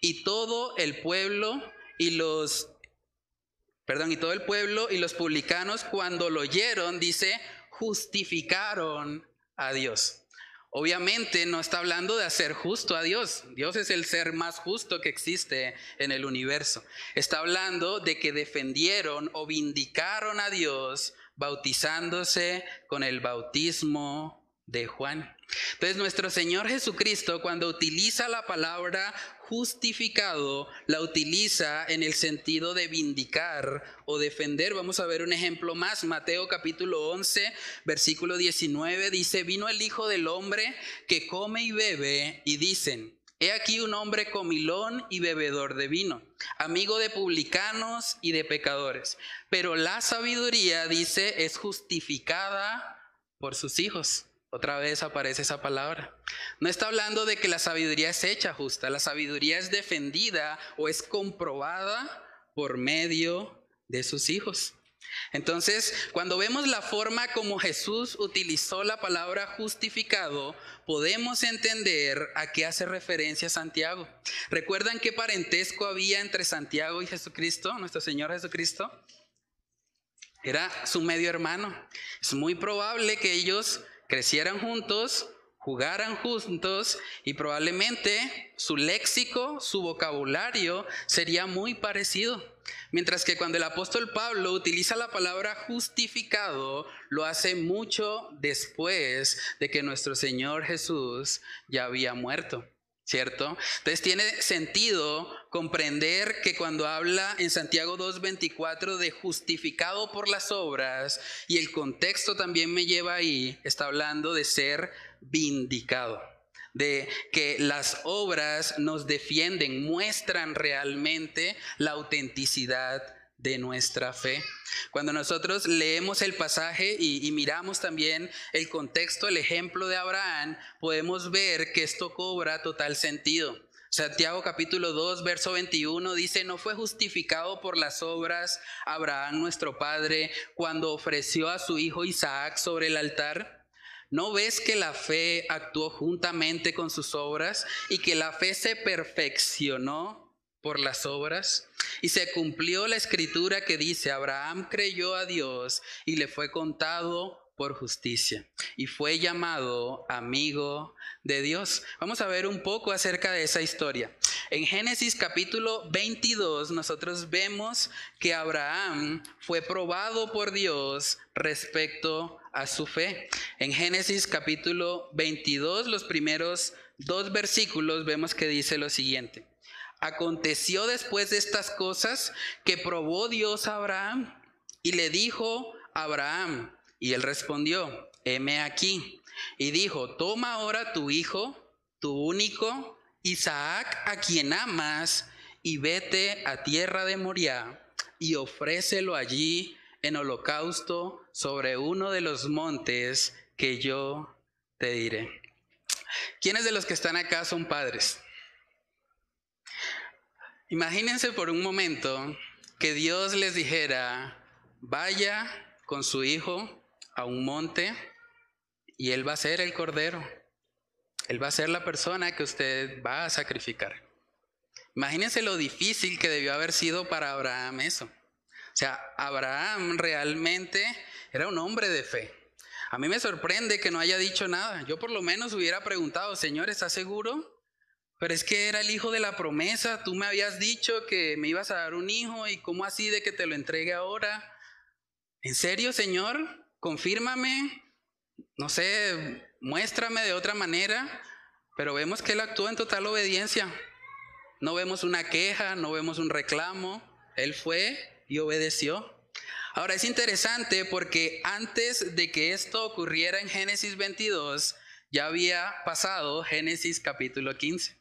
Y todo el pueblo y los, perdón, y todo el pueblo y los publicanos cuando lo oyeron, dice, justificaron a Dios. Obviamente no está hablando de hacer justo a Dios. Dios es el ser más justo que existe en el universo. Está hablando de que defendieron o vindicaron a Dios bautizándose con el bautismo de Juan. Entonces nuestro Señor Jesucristo cuando utiliza la palabra justificado, la utiliza en el sentido de vindicar o defender. Vamos a ver un ejemplo más. Mateo capítulo 11, versículo 19 dice, vino el Hijo del Hombre que come y bebe y dicen, he aquí un hombre comilón y bebedor de vino, amigo de publicanos y de pecadores. Pero la sabiduría, dice, es justificada por sus hijos. Otra vez aparece esa palabra. No está hablando de que la sabiduría es hecha justa, la sabiduría es defendida o es comprobada por medio de sus hijos. Entonces, cuando vemos la forma como Jesús utilizó la palabra justificado, podemos entender a qué hace referencia Santiago. ¿Recuerdan qué parentesco había entre Santiago y Jesucristo, nuestro Señor Jesucristo? Era su medio hermano. Es muy probable que ellos crecieran juntos, jugaran juntos y probablemente su léxico, su vocabulario sería muy parecido. Mientras que cuando el apóstol Pablo utiliza la palabra justificado, lo hace mucho después de que nuestro Señor Jesús ya había muerto. ¿Cierto? Entonces tiene sentido comprender que cuando habla en Santiago 2.24 de justificado por las obras, y el contexto también me lleva ahí, está hablando de ser vindicado, de que las obras nos defienden, muestran realmente la autenticidad de nuestra fe. Cuando nosotros leemos el pasaje y, miramos también el contexto, el ejemplo de Abraham, podemos ver que esto cobra total sentido. Santiago capítulo 2, verso 21 dice, no fue justificado por las obras Abraham nuestro padre cuando ofreció a su hijo Isaac sobre el altar. ¿No ves que la fe actuó juntamente con sus obras y que la fe se perfeccionó por las obras? Y se cumplió la escritura que dice, Abraham creyó a Dios y le fue contado por justicia y fue llamado amigo de Dios. Vamos a ver un poco acerca de esa historia. En Génesis capítulo 22 nosotros vemos que Abraham fue probado por Dios respecto a su fe. En Génesis capítulo 22, los primeros dos versículos, vemos que dice lo siguiente. Aconteció después de estas cosas que probó Dios a Abraham y le dijo a Abraham, y él respondió, heme aquí. Y dijo, toma ahora tu hijo, tu único, Isaac, a quien amas, y vete a tierra de Moriah y ofrécelo allí en holocausto sobre uno de los montes que yo te diré. ¿Quiénes de los que están acá son padres? Imagínense por un momento que Dios les dijera, vaya con su hijo a un monte y él va a ser el cordero. Él va a ser la persona que usted va a sacrificar. Imagínense lo difícil que debió haber sido para Abraham eso. O sea, Abraham realmente era un hombre de fe. A mí me sorprende que no haya dicho nada. Yo por lo menos hubiera preguntado, Señor, ¿estás seguro? Pero es que era el hijo de la promesa. Tú me habías dicho que me ibas a dar un hijo y cómo así de que te lo entregue ahora. ¿En serio, Señor? Confírmame. No sé, muéstrame de otra manera. Pero vemos que él actuó en total obediencia. No vemos una queja, no vemos un reclamo. Él fue y obedeció. Ahora es interesante porque antes de que esto ocurriera en Génesis 22, ya había pasado Génesis capítulo 15.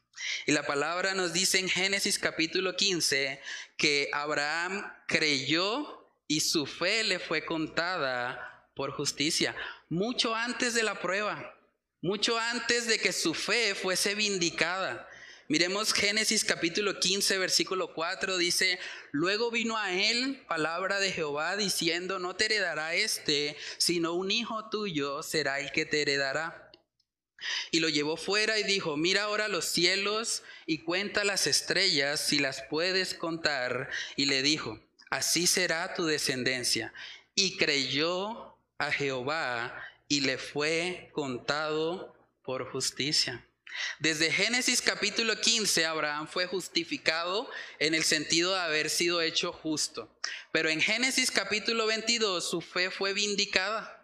Y la palabra nos dice en Génesis capítulo 15 que Abraham creyó y su fe le fue contada por justicia, mucho antes de la prueba, mucho antes de que su fe fuese vindicada. Miremos Génesis capítulo 15, versículo 4, dice, luego vino a él palabra de Jehová diciendo, no te heredará este, sino un hijo tuyo será el que te heredará. Y lo llevó fuera y dijo, mira ahora los cielos y cuenta las estrellas si las puedes contar. Y le dijo, así será tu descendencia. Y creyó a Jehová y le fue contado por justicia. Desde Génesis capítulo 15, Abraham fue justificado en el sentido de haber sido hecho justo. Pero en Génesis capítulo 22, su fe fue vindicada.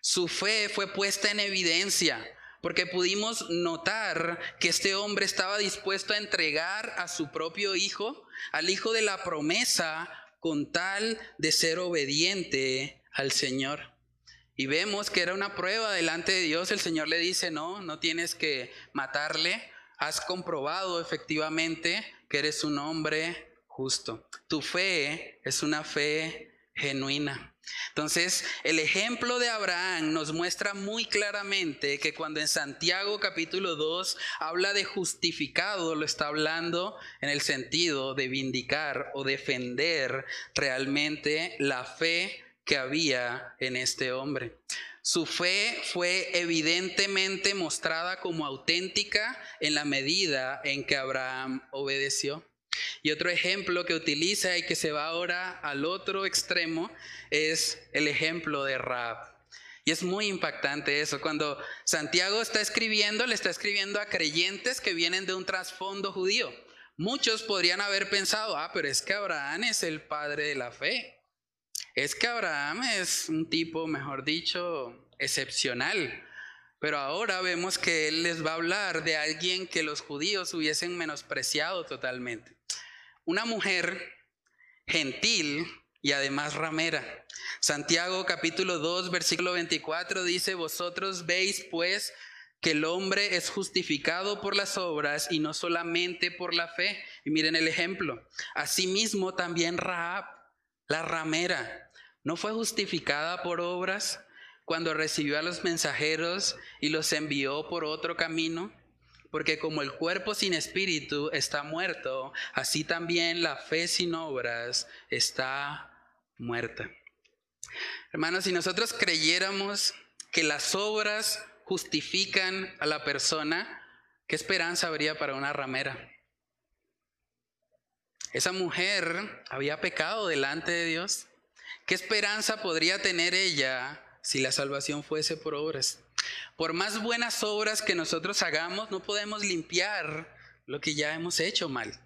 Su fe fue puesta en evidencia, porque pudimos notar que este hombre estaba dispuesto a entregar a su propio hijo, al hijo de la promesa, con tal de ser obediente al Señor. Y vemos que era una prueba delante de Dios. El Señor le dice, no, no tienes que matarle. Has comprobado efectivamente que eres un hombre justo. Tu fe es una fe genuina. Entonces, el ejemplo de Abraham nos muestra muy claramente que cuando en Santiago capítulo 2 habla de justificado, lo está hablando en el sentido de vindicar o defender realmente la fe que había en este hombre. Su fe fue evidentemente mostrada como auténtica en la medida en que Abraham obedeció. Y otro ejemplo que utiliza y que se va ahora al otro extremo es el ejemplo de Raab. Y es muy impactante eso. Cuando Santiago está escribiendo, le está escribiendo a creyentes que vienen de un trasfondo judío. Muchos podrían haber pensado, ah, pero es que Abraham es el padre de la fe. Es que Abraham es un tipo, mejor dicho, excepcional. Pero ahora vemos que él les va a hablar de alguien que los judíos hubiesen menospreciado totalmente. Una mujer gentil y además ramera. Santiago capítulo 2 versículo 24 dice, vosotros veis pues que el hombre es justificado por las obras y no solamente por la fe. Y miren el ejemplo. Asimismo también Raab, la ramera, no fue justificada por obras cuando recibió a los mensajeros y los envió por otro camino? Porque como el cuerpo sin espíritu está muerto, así también la fe sin obras está muerta. Hermanos, si nosotros creyéramos que las obras justifican a la persona, ¿qué esperanza habría para una ramera? Esa mujer había pecado delante de Dios. ¿Qué esperanza podría tener ella si la salvación fuese por obras. Por más buenas obras que nosotros hagamos, no podemos limpiar lo que ya hemos hecho mal.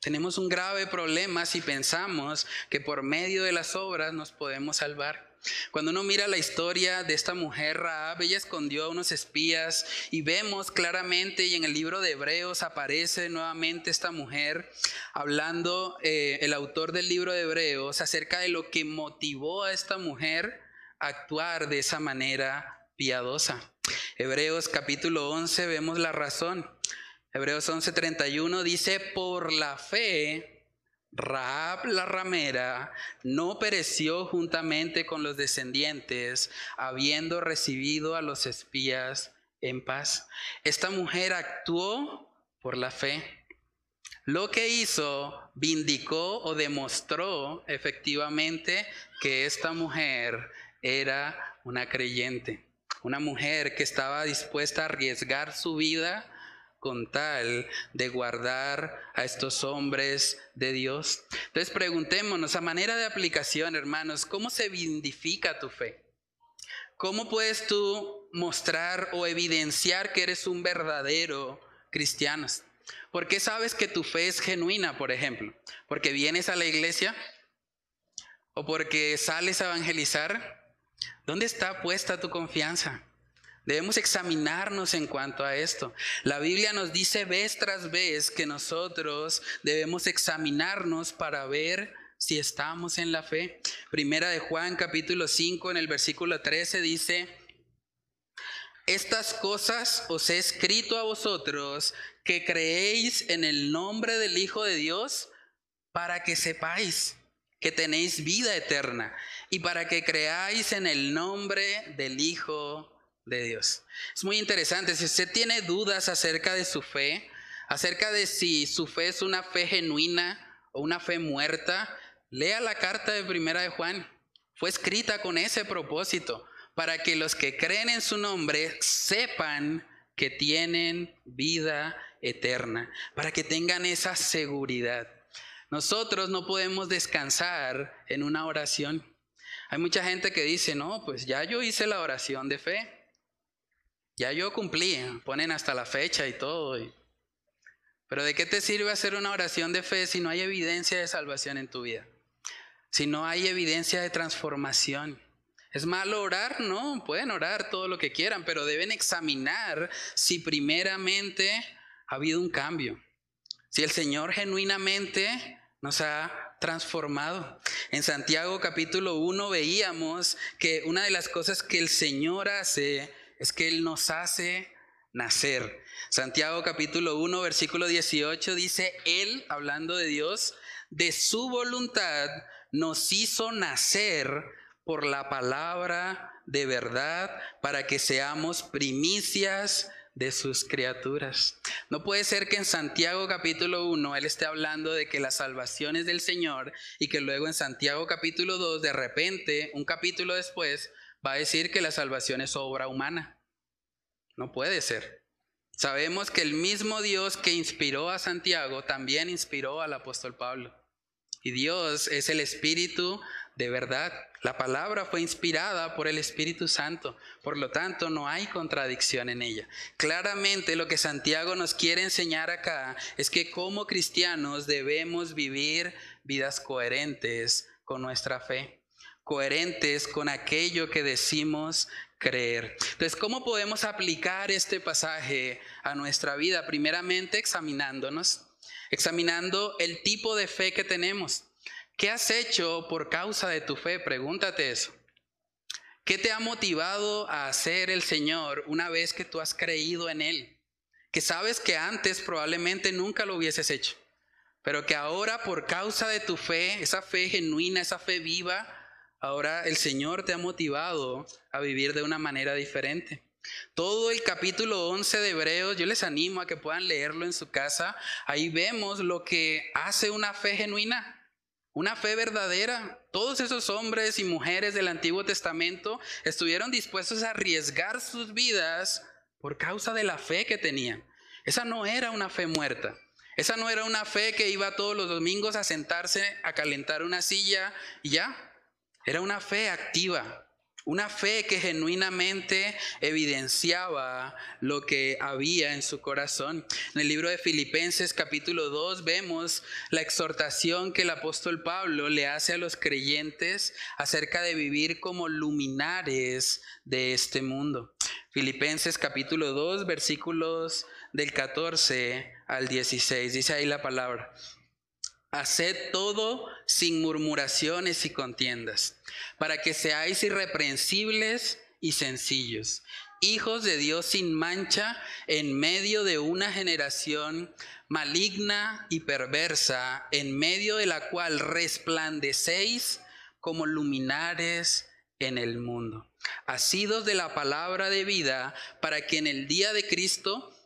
Tenemos un grave problema si pensamos que por medio de las obras nos podemos salvar. Cuando uno mira la historia de esta mujer Raab, ella escondió a unos espías y vemos claramente y en el libro de Hebreos aparece nuevamente esta mujer hablando eh, el autor del libro de Hebreos acerca de lo que motivó a esta mujer actuar de esa manera piadosa. Hebreos capítulo 11 vemos la razón. Hebreos 11:31 dice, por la fe, Raab la ramera no pereció juntamente con los descendientes, habiendo recibido a los espías en paz. Esta mujer actuó por la fe. Lo que hizo vindicó o demostró efectivamente que esta mujer era una creyente, una mujer que estaba dispuesta a arriesgar su vida con tal de guardar a estos hombres de Dios. Entonces preguntémonos a manera de aplicación, hermanos, ¿cómo se vindifica tu fe? ¿Cómo puedes tú mostrar o evidenciar que eres un verdadero cristiano? ¿Por qué sabes que tu fe es genuina, por ejemplo? ¿Porque vienes a la iglesia? ¿O porque sales a evangelizar? ¿Dónde está puesta tu confianza? Debemos examinarnos en cuanto a esto. La Biblia nos dice vez tras vez que nosotros debemos examinarnos para ver si estamos en la fe. Primera de Juan capítulo 5 en el versículo 13 dice, estas cosas os he escrito a vosotros que creéis en el nombre del Hijo de Dios para que sepáis que tenéis vida eterna y para que creáis en el nombre del Hijo de Dios. Es muy interesante, si usted tiene dudas acerca de su fe, acerca de si su fe es una fe genuina o una fe muerta, lea la carta de Primera de Juan. Fue escrita con ese propósito, para que los que creen en su nombre sepan que tienen vida eterna, para que tengan esa seguridad. Nosotros no podemos descansar en una oración. Hay mucha gente que dice, no, pues ya yo hice la oración de fe. Ya yo cumplí, ponen hasta la fecha y todo. Pero ¿de qué te sirve hacer una oración de fe si no hay evidencia de salvación en tu vida? Si no hay evidencia de transformación. ¿Es malo orar? No, pueden orar todo lo que quieran, pero deben examinar si primeramente ha habido un cambio. Si el Señor genuinamente nos ha transformado. En Santiago capítulo 1 veíamos que una de las cosas que el Señor hace es que Él nos hace nacer. Santiago capítulo 1 versículo 18 dice, Él, hablando de Dios, de su voluntad nos hizo nacer por la palabra de verdad para que seamos primicias de sus criaturas. No puede ser que en Santiago capítulo 1 él esté hablando de que la salvación es del Señor y que luego en Santiago capítulo 2 de repente, un capítulo después, va a decir que la salvación es obra humana. No puede ser. Sabemos que el mismo Dios que inspiró a Santiago también inspiró al apóstol Pablo. Y Dios es el Espíritu de verdad. La palabra fue inspirada por el Espíritu Santo, por lo tanto no hay contradicción en ella. Claramente lo que Santiago nos quiere enseñar acá es que como cristianos debemos vivir vidas coherentes con nuestra fe, coherentes con aquello que decimos creer. Entonces, ¿cómo podemos aplicar este pasaje a nuestra vida? Primeramente examinándonos, examinando el tipo de fe que tenemos. ¿Qué has hecho por causa de tu fe? Pregúntate eso. ¿Qué te ha motivado a hacer el Señor una vez que tú has creído en Él? Que sabes que antes probablemente nunca lo hubieses hecho, pero que ahora por causa de tu fe, esa fe genuina, esa fe viva, ahora el Señor te ha motivado a vivir de una manera diferente. Todo el capítulo 11 de Hebreos, yo les animo a que puedan leerlo en su casa. Ahí vemos lo que hace una fe genuina. Una fe verdadera. Todos esos hombres y mujeres del Antiguo Testamento estuvieron dispuestos a arriesgar sus vidas por causa de la fe que tenían. Esa no era una fe muerta. Esa no era una fe que iba todos los domingos a sentarse a calentar una silla y ya. Era una fe activa, una fe que genuinamente evidenciaba lo que había en su corazón. En el libro de Filipenses capítulo 2 vemos la exhortación que el apóstol Pablo le hace a los creyentes acerca de vivir como luminares de este mundo. Filipenses capítulo 2 versículos del 14 al 16. Dice ahí la palabra. Haced todo sin murmuraciones y contiendas, para que seáis irreprensibles y sencillos, hijos de Dios sin mancha en medio de una generación maligna y perversa, en medio de la cual resplandecéis como luminares en el mundo, asidos de la palabra de vida, para que en el día de Cristo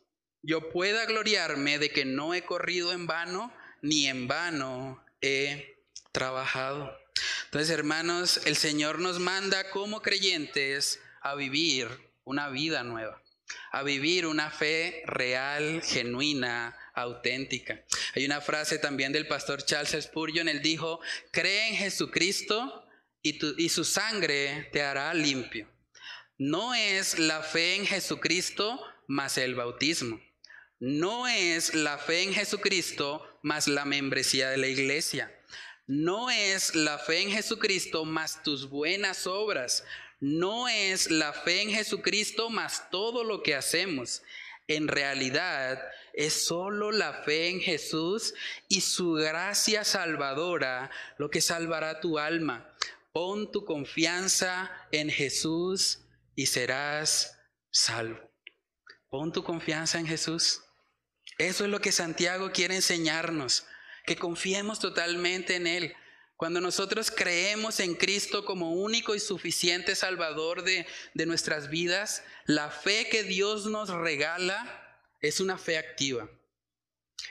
yo pueda gloriarme de que no he corrido en vano, ni en vano he trabajado. Entonces, hermanos, el Señor nos manda como creyentes a vivir una vida nueva, a vivir una fe real, genuina, auténtica. Hay una frase también del pastor Charles Spurgeon, él dijo, cree en Jesucristo y, y su sangre te hará limpio. No es la fe en Jesucristo más el bautismo. No es la fe en Jesucristo más la membresía de la iglesia. No es la fe en Jesucristo más tus buenas obras. No es la fe en Jesucristo más todo lo que hacemos. En realidad es solo la fe en Jesús y su gracia salvadora lo que salvará tu alma. Pon tu confianza en Jesús y serás salvo. Pon tu confianza en Jesús. Eso es lo que Santiago quiere enseñarnos, que confiemos totalmente en Él. Cuando nosotros creemos en Cristo como único y suficiente Salvador de, de nuestras vidas, la fe que Dios nos regala es una fe activa.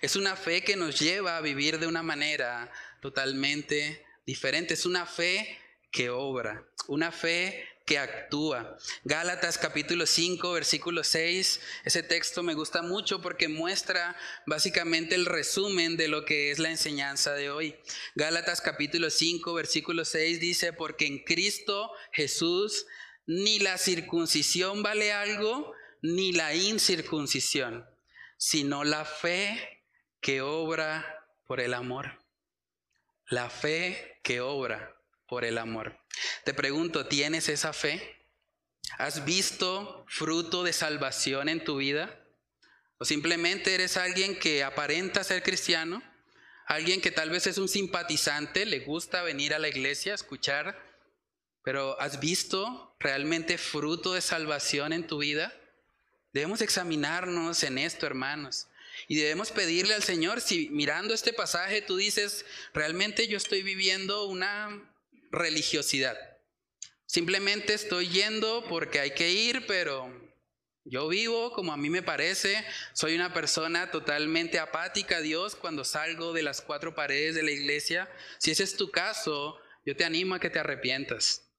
Es una fe que nos lleva a vivir de una manera totalmente diferente. Es una fe que obra, una fe que actúa. Gálatas capítulo 5, versículo 6, ese texto me gusta mucho porque muestra básicamente el resumen de lo que es la enseñanza de hoy. Gálatas capítulo 5, versículo 6 dice, porque en Cristo Jesús ni la circuncisión vale algo, ni la incircuncisión, sino la fe que obra por el amor. La fe que obra por el amor. Te pregunto, ¿tienes esa fe? ¿Has visto fruto de salvación en tu vida? ¿O simplemente eres alguien que aparenta ser cristiano? Alguien que tal vez es un simpatizante, le gusta venir a la iglesia, a escuchar, pero ¿has visto realmente fruto de salvación en tu vida? Debemos examinarnos en esto, hermanos. Y debemos pedirle al Señor, si mirando este pasaje tú dices, realmente yo estoy viviendo una religiosidad. Simplemente estoy yendo porque hay que ir, pero yo vivo como a mí me parece. Soy una persona totalmente apática a Dios cuando salgo de las cuatro paredes de la iglesia. Si ese es tu caso, yo te animo a que te arrepientas.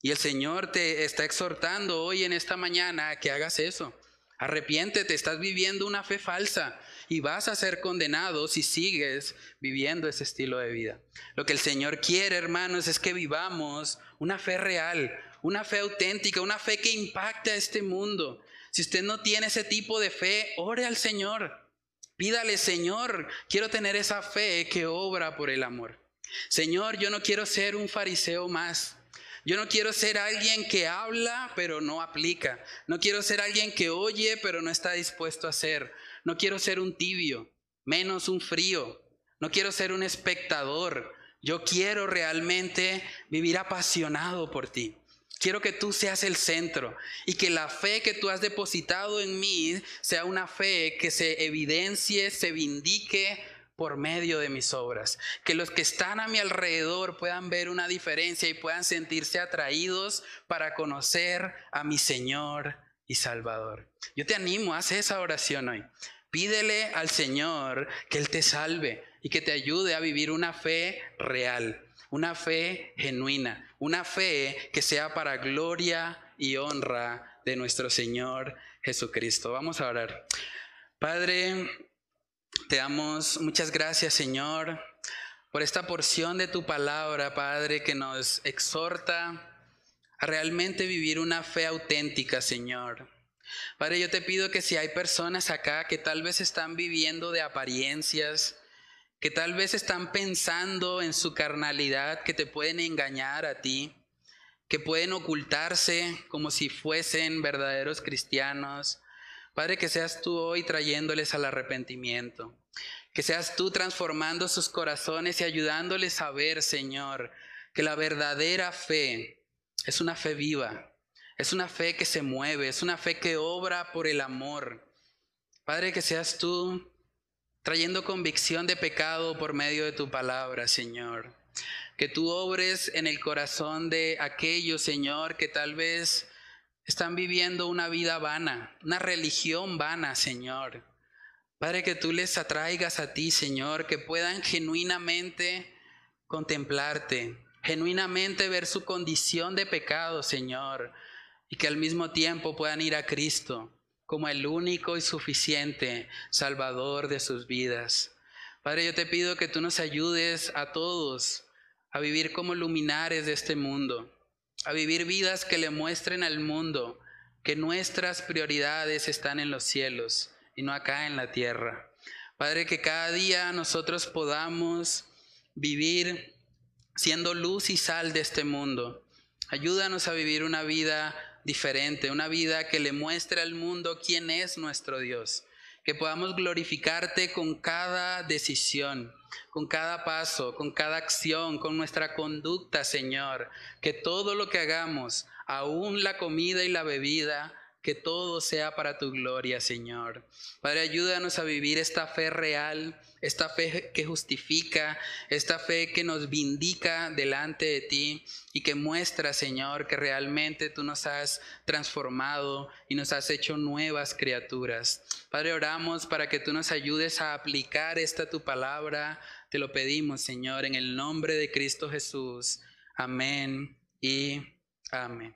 Y el Señor te está exhortando hoy en esta mañana a que hagas eso. Arrepiéntete, estás viviendo una fe falsa y vas a ser condenado si sigues viviendo ese estilo de vida. Lo que el Señor quiere, hermanos, es que vivamos una fe real, una fe auténtica, una fe que impacte a este mundo. Si usted no tiene ese tipo de fe, ore al Señor. Pídale, Señor, quiero tener esa fe que obra por el amor. Señor, yo no quiero ser un fariseo más. Yo no quiero ser alguien que habla pero no aplica. No quiero ser alguien que oye pero no está dispuesto a hacer. No quiero ser un tibio, menos un frío. No quiero ser un espectador. Yo quiero realmente vivir apasionado por ti. Quiero que tú seas el centro y que la fe que tú has depositado en mí sea una fe que se evidencie, se vindique por medio de mis obras. Que los que están a mi alrededor puedan ver una diferencia y puedan sentirse atraídos para conocer a mi Señor y Salvador. Yo te animo, haz esa oración hoy. Pídele al Señor que Él te salve y que te ayude a vivir una fe real, una fe genuina, una fe que sea para gloria y honra de nuestro Señor Jesucristo. Vamos a orar. Padre, te damos muchas gracias, Señor, por esta porción de tu palabra, Padre, que nos exhorta a realmente vivir una fe auténtica, Señor. Padre, yo te pido que si hay personas acá que tal vez están viviendo de apariencias, que tal vez están pensando en su carnalidad, que te pueden engañar a ti, que pueden ocultarse como si fuesen verdaderos cristianos, Padre, que seas tú hoy trayéndoles al arrepentimiento. Que seas tú transformando sus corazones y ayudándoles a ver, Señor, que la verdadera fe es una fe viva, es una fe que se mueve, es una fe que obra por el amor. Padre, que seas tú trayendo convicción de pecado por medio de tu palabra, Señor. Que tú obres en el corazón de aquellos, Señor, que tal vez están viviendo una vida vana, una religión vana, Señor. Padre, que tú les atraigas a ti, Señor, que puedan genuinamente contemplarte, genuinamente ver su condición de pecado, Señor, y que al mismo tiempo puedan ir a Cristo como el único y suficiente Salvador de sus vidas. Padre, yo te pido que tú nos ayudes a todos a vivir como luminares de este mundo a vivir vidas que le muestren al mundo que nuestras prioridades están en los cielos y no acá en la tierra. Padre, que cada día nosotros podamos vivir siendo luz y sal de este mundo. Ayúdanos a vivir una vida diferente, una vida que le muestre al mundo quién es nuestro Dios que podamos glorificarte con cada decisión, con cada paso, con cada acción, con nuestra conducta, Señor. Que todo lo que hagamos, aún la comida y la bebida, que todo sea para tu gloria, Señor. Padre, ayúdanos a vivir esta fe real, esta fe que justifica, esta fe que nos vindica delante de ti y que muestra, Señor, que realmente tú nos has transformado y nos has hecho nuevas criaturas. Padre, oramos para que tú nos ayudes a aplicar esta tu palabra. Te lo pedimos, Señor, en el nombre de Cristo Jesús. Amén y amén.